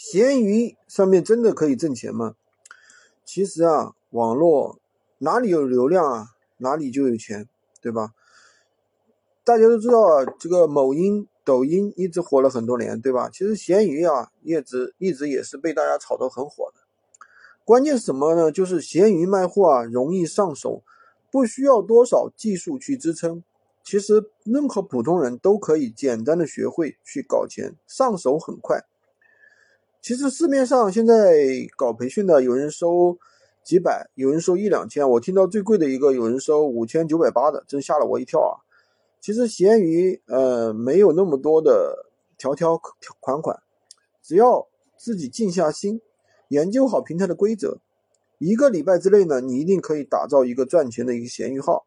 闲鱼上面真的可以挣钱吗？其实啊，网络哪里有流量啊，哪里就有钱，对吧？大家都知道啊，这个某音、抖音一直火了很多年，对吧？其实闲鱼啊，一直一直也是被大家炒得很火的。关键是什么呢？就是闲鱼卖货啊，容易上手，不需要多少技术去支撑。其实任何普通人都可以简单的学会去搞钱，上手很快。其实市面上现在搞培训的，有人收几百，有人收一两千。我听到最贵的一个，有人收五千九百八的，真吓了我一跳啊！其实闲鱼呃没有那么多的条条款款，只要自己静下心，研究好平台的规则，一个礼拜之内呢，你一定可以打造一个赚钱的一个闲鱼号。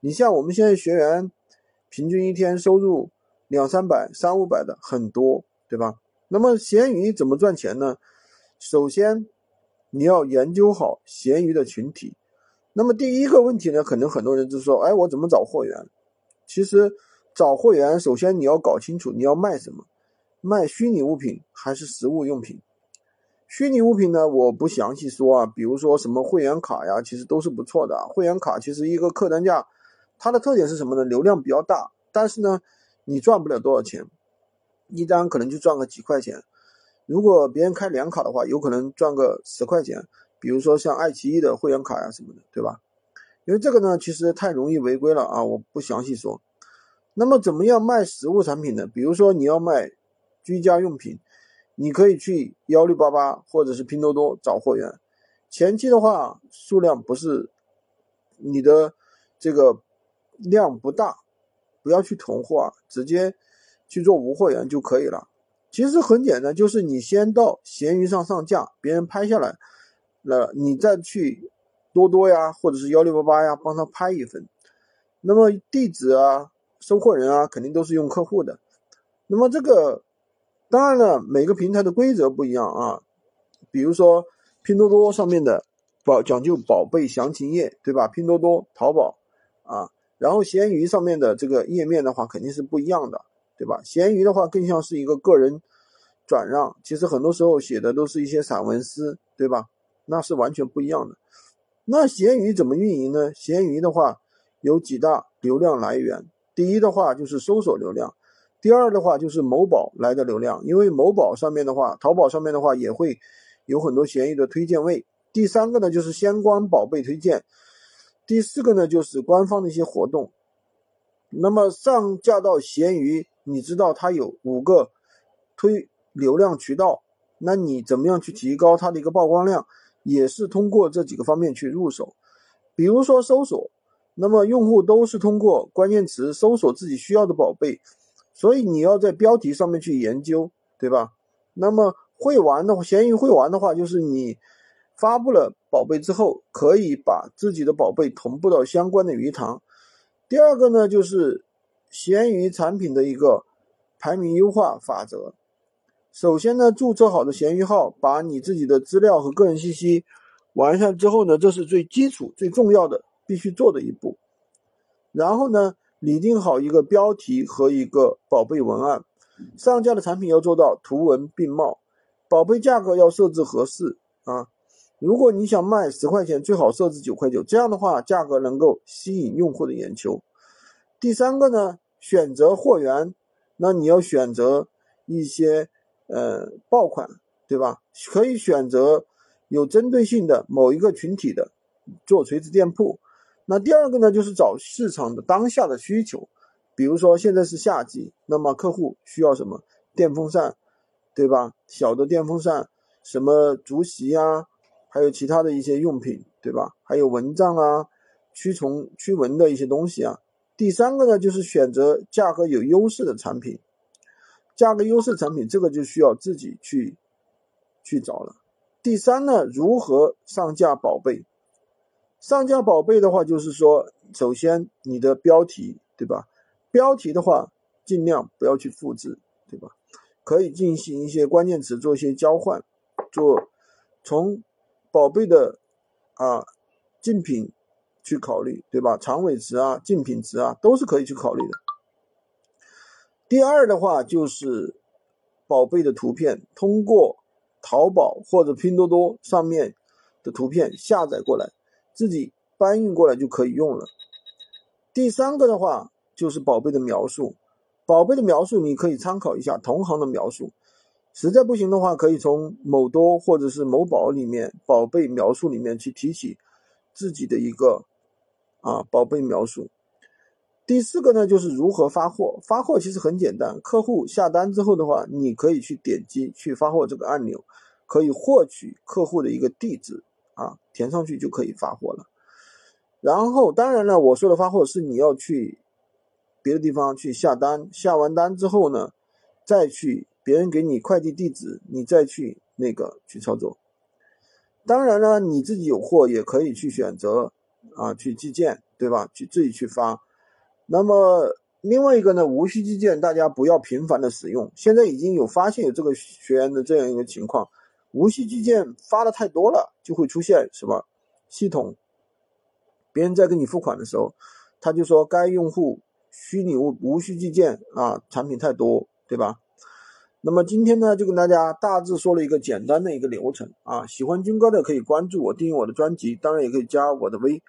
你像我们现在学员，平均一天收入两三百、三五百的很多，对吧？那么闲鱼怎么赚钱呢？首先，你要研究好闲鱼的群体。那么第一个问题呢，可能很多人就说：“哎，我怎么找货源？”其实找货源，首先你要搞清楚你要卖什么，卖虚拟物品还是实物用品。虚拟物品呢，我不详细说啊，比如说什么会员卡呀，其实都是不错的。会员卡其实一个客单价，它的特点是什么呢？流量比较大，但是呢，你赚不了多少钱。一单可能就赚个几块钱，如果别人开两卡的话，有可能赚个十块钱。比如说像爱奇艺的会员卡呀什么的，对吧？因为这个呢，其实太容易违规了啊，我不详细说。那么怎么样卖实物产品呢？比如说你要卖居家用品，你可以去幺六八八或者是拼多多找货源。前期的话，数量不是你的这个量不大，不要去囤货，直接。去做无货源就可以了，其实很简单，就是你先到闲鱼上上架，别人拍下来了，你再去多多呀，或者是幺六八八呀，帮他拍一份。那么地址啊，收货人啊，肯定都是用客户的。那么这个当然了，每个平台的规则不一样啊。比如说拼多多上面的宝讲究宝贝详情页，对吧？拼多多、淘宝啊，然后闲鱼上面的这个页面的话，肯定是不一样的。对吧？闲鱼的话更像是一个个人转让，其实很多时候写的都是一些散文诗，对吧？那是完全不一样的。那闲鱼怎么运营呢？闲鱼的话有几大流量来源，第一的话就是搜索流量，第二的话就是某宝来的流量，因为某宝上面的话，淘宝上面的话也会有很多闲鱼的推荐位。第三个呢就是相关宝贝推荐，第四个呢就是官方的一些活动。那么上架到闲鱼。你知道它有五个推流量渠道，那你怎么样去提高它的一个曝光量？也是通过这几个方面去入手。比如说搜索，那么用户都是通过关键词搜索自己需要的宝贝，所以你要在标题上面去研究，对吧？那么会玩的话，闲鱼会玩的话，就是你发布了宝贝之后，可以把自己的宝贝同步到相关的鱼塘。第二个呢，就是。闲鱼产品的一个排名优化法则，首先呢，注册好的闲鱼号，把你自己的资料和个人信息完善之后呢，这是最基础、最重要的必须做的一步。然后呢，拟定好一个标题和一个宝贝文案，上架的产品要做到图文并茂，宝贝价格要设置合适啊。如果你想卖十块钱，最好设置九块九，这样的话价格能够吸引用户的眼球。第三个呢，选择货源，那你要选择一些呃爆款，对吧？可以选择有针对性的某一个群体的做垂直店铺。那第二个呢，就是找市场的当下的需求，比如说现在是夏季，那么客户需要什么电风扇，对吧？小的电风扇，什么竹席啊，还有其他的一些用品，对吧？还有蚊帐啊，驱虫驱蚊的一些东西啊。第三个呢，就是选择价格有优势的产品，价格优势产品，这个就需要自己去去找了。第三呢，如何上架宝贝？上架宝贝的话，就是说，首先你的标题，对吧？标题的话，尽量不要去复制，对吧？可以进行一些关键词做一些交换，做从宝贝的啊竞品。去考虑，对吧？长尾值啊，竞品值啊，都是可以去考虑的。第二的话就是宝贝的图片，通过淘宝或者拼多多上面的图片下载过来，自己搬运过来就可以用了。第三个的话就是宝贝的描述，宝贝的描述你可以参考一下同行的描述，实在不行的话，可以从某多或者是某宝里面宝贝描述里面去提取自己的一个啊宝贝描述。第四个呢，就是如何发货。发货其实很简单，客户下单之后的话，你可以去点击去发货这个按钮，可以获取客户的一个地址啊，填上去就可以发货了。然后，当然了，我说的发货是你要去别的地方去下单，下完单之后呢，再去别人给你快递地址，你再去那个去操作。当然了，你自己有货也可以去选择啊，去寄件，对吧？去自己去发。那么另外一个呢，无需寄件，大家不要频繁的使用。现在已经有发现有这个学员的这样一个情况，无需寄件发的太多了，就会出现什么系统，别人在给你付款的时候，他就说该用户虚拟物无需寄件啊，产品太多，对吧？那么今天呢，就跟大家大致说了一个简单的一个流程啊。喜欢军哥的可以关注我，订阅我的专辑，当然也可以加我的微。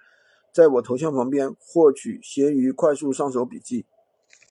在我头像旁边获取闲鱼快速上手笔记。